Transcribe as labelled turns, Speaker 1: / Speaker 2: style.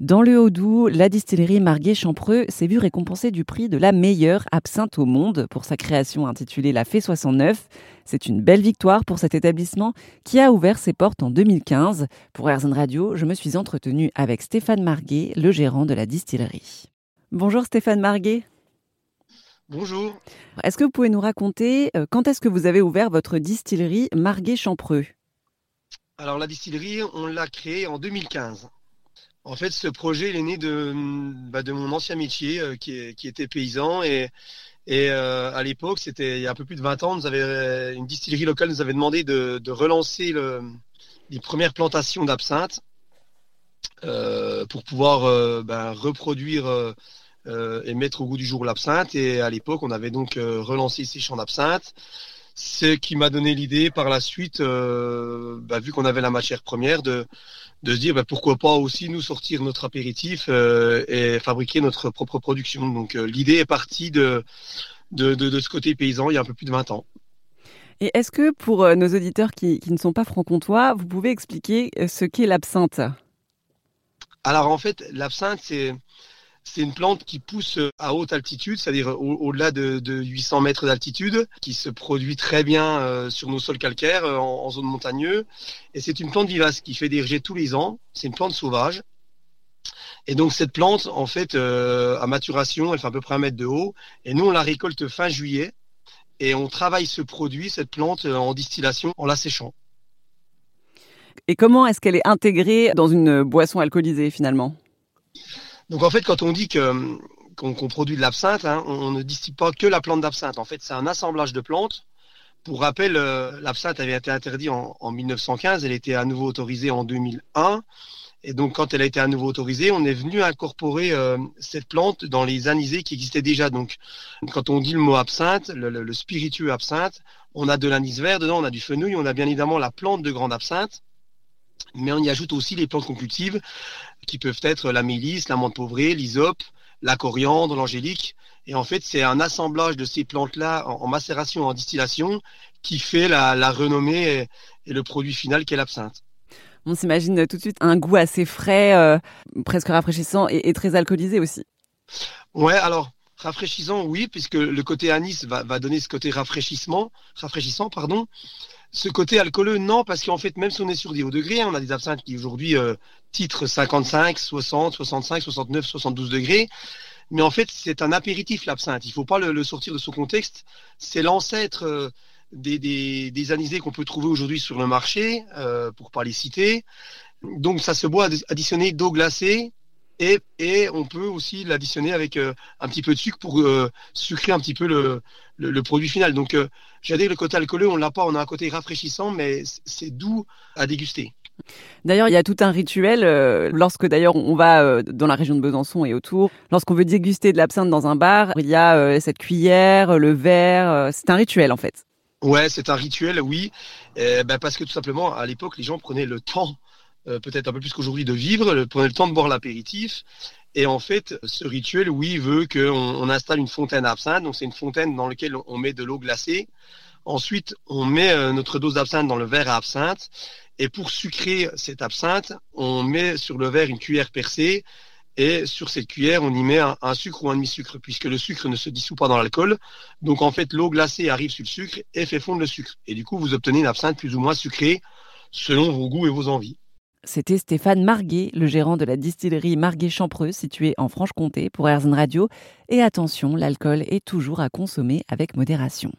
Speaker 1: Dans le Haut-Doubs, la distillerie Marguet-Champreux s'est vue récompensée du prix de la meilleure absinthe au monde pour sa création intitulée La Fée 69. C'est une belle victoire pour cet établissement qui a ouvert ses portes en 2015. Pour RZN Radio, je me suis entretenue avec Stéphane Marguet, le gérant de la distillerie. Bonjour Stéphane Marguet.
Speaker 2: Bonjour.
Speaker 1: Est-ce que vous pouvez nous raconter euh, quand est-ce que vous avez ouvert votre distillerie Marguet-Champreux
Speaker 2: Alors la distillerie, on l'a créée en 2015. En fait, ce projet, il est né de, bah, de mon ancien métier euh, qui, était paysan. Et, euh, à l'époque, c'était il y a un peu plus de 20 ans, nous avait, une distillerie locale nous avait demandé de, relancer le, les premières plantations d'absinthe euh, pour pouvoir bah, reproduire et mettre au goût du jour l'absinthe. Et à l'époque, on avait donc relancé ces champs d'absinthe. Ce qui m'a donné l'idée par la suite, bah, vu qu'on avait la matière première, de, de se dire bah, pourquoi pas aussi nous sortir notre apéritif euh, et fabriquer notre propre production. Donc euh, l'idée est partie de de, de, ce côté paysan il y a un peu plus de 20 ans.
Speaker 1: Et est-ce que pour euh, nos auditeurs qui, qui ne sont pas franc-comtois, vous pouvez expliquer ce qu'est l'absinthe?
Speaker 2: Alors en fait, l'absinthe, c'est c'est une plante qui pousse à haute altitude, c'est-à-dire au-delà de, 800 mètres d'altitude, qui se produit très bien euh, sur nos sols calcaires euh, en, zone montagneuse. Et c'est une plante vivace qui fait des rejets tous les ans. C'est une plante sauvage. Et donc cette plante, en fait, euh, à maturation, elle fait à peu près un mètre de haut. Et nous, on la récolte fin juillet. Et on travaille ce produit, cette plante, en distillation, en la séchant.
Speaker 1: Et comment est-ce qu'elle est intégrée dans une boisson alcoolisée finalement?
Speaker 2: Donc en fait, quand on dit que qu'on produit de l'absinthe, hein, on, ne distille pas que la plante d'absinthe. En fait, c'est un assemblage de plantes. Pour rappel, euh, l'absinthe avait été interdite en, en, 1915, elle était à nouveau autorisée en 2001. Et donc, quand elle a été à nouveau autorisée, on est venu incorporer euh, cette plante dans les anisés qui existaient déjà. Donc, quand on dit le mot absinthe, le, le, le spiritueux absinthe, on a de l'anis vert dedans, on a du fenouil, on a bien évidemment la plante de grande absinthe mais on y ajoute aussi les plantes concutives qui peuvent être la mélisse, la menthe pauvrée, l'hysope, la coriandre, l'angélique. Et en fait, c'est un assemblage de ces plantes-là en, macération, en distillation, qui fait la, renommée et, le produit final qu'est l'absinthe.
Speaker 1: On s'imagine tout de suite un goût assez frais, euh, presque rafraîchissant et, très alcoolisé aussi.
Speaker 2: Ouais, alors rafraîchissant, oui, puisque le côté anis va, donner ce côté rafraîchissement, rafraîchissant, pardon. Ce côté alcooleux, non, parce qu'en fait, même si on est sur des hauts degrés, hein, on a des absinthes qui aujourd'hui euh, titrent 55, 60, 65, 69, 72 degrés. Mais en fait, c'est un apéritif, l'absinthe. Il ne faut pas le, sortir de son contexte. C'est l'ancêtre euh, des, des, anisés qu'on peut trouver aujourd'hui sur le marché, euh, pour pas les citer. Donc, ça se boit additionné d'eau glacée, et, et, on peut aussi l'additionner avec euh, un petit peu de sucre pour euh, sucrer un petit peu le, le, produit final. Donc, euh, j'allais dire le côté alcooleux, on l'a pas, on a un côté rafraîchissant, mais c'est doux à déguster.
Speaker 1: D'ailleurs, il y a tout un rituel euh, lorsque d'ailleurs on va dans la région de Besançon et autour. Lorsqu'on veut déguster de l'absinthe dans un bar, il y a cette cuillère, le verre. c'est un rituel en fait.
Speaker 2: Ouais, c'est un rituel, oui. ben parce que tout simplement, à l'époque, les gens prenaient le temps euh, peut-être un peu plus qu'aujourd'hui, de vivre, prenez le temps de boire l'apéritif. Et en fait, ce rituel, oui, veut qu'on on installe une fontaine à absinthe. Donc, c'est une fontaine dans laquelle on met de l'eau glacée. Ensuite, on met euh, notre dose d'absinthe dans le verre à absinthe. Et pour sucrer cette absinthe, on met sur le verre une cuillère percée. Et sur cette cuillère, on y met un, un sucre ou un demi-sucre, puisque le sucre ne se dissout pas dans l'alcool. Donc, en fait, l'eau glacée arrive sur le sucre et fait fondre le sucre. Et du coup, vous obtenez une absinthe plus ou moins sucrée selon vos goûts et vos envies.
Speaker 1: C'était Stéphane Marguet, le gérant de la distillerie Marguet-Champreux située en Franche-Comté pour Airzone Radio. Et attention, l'alcool est toujours à consommer avec modération.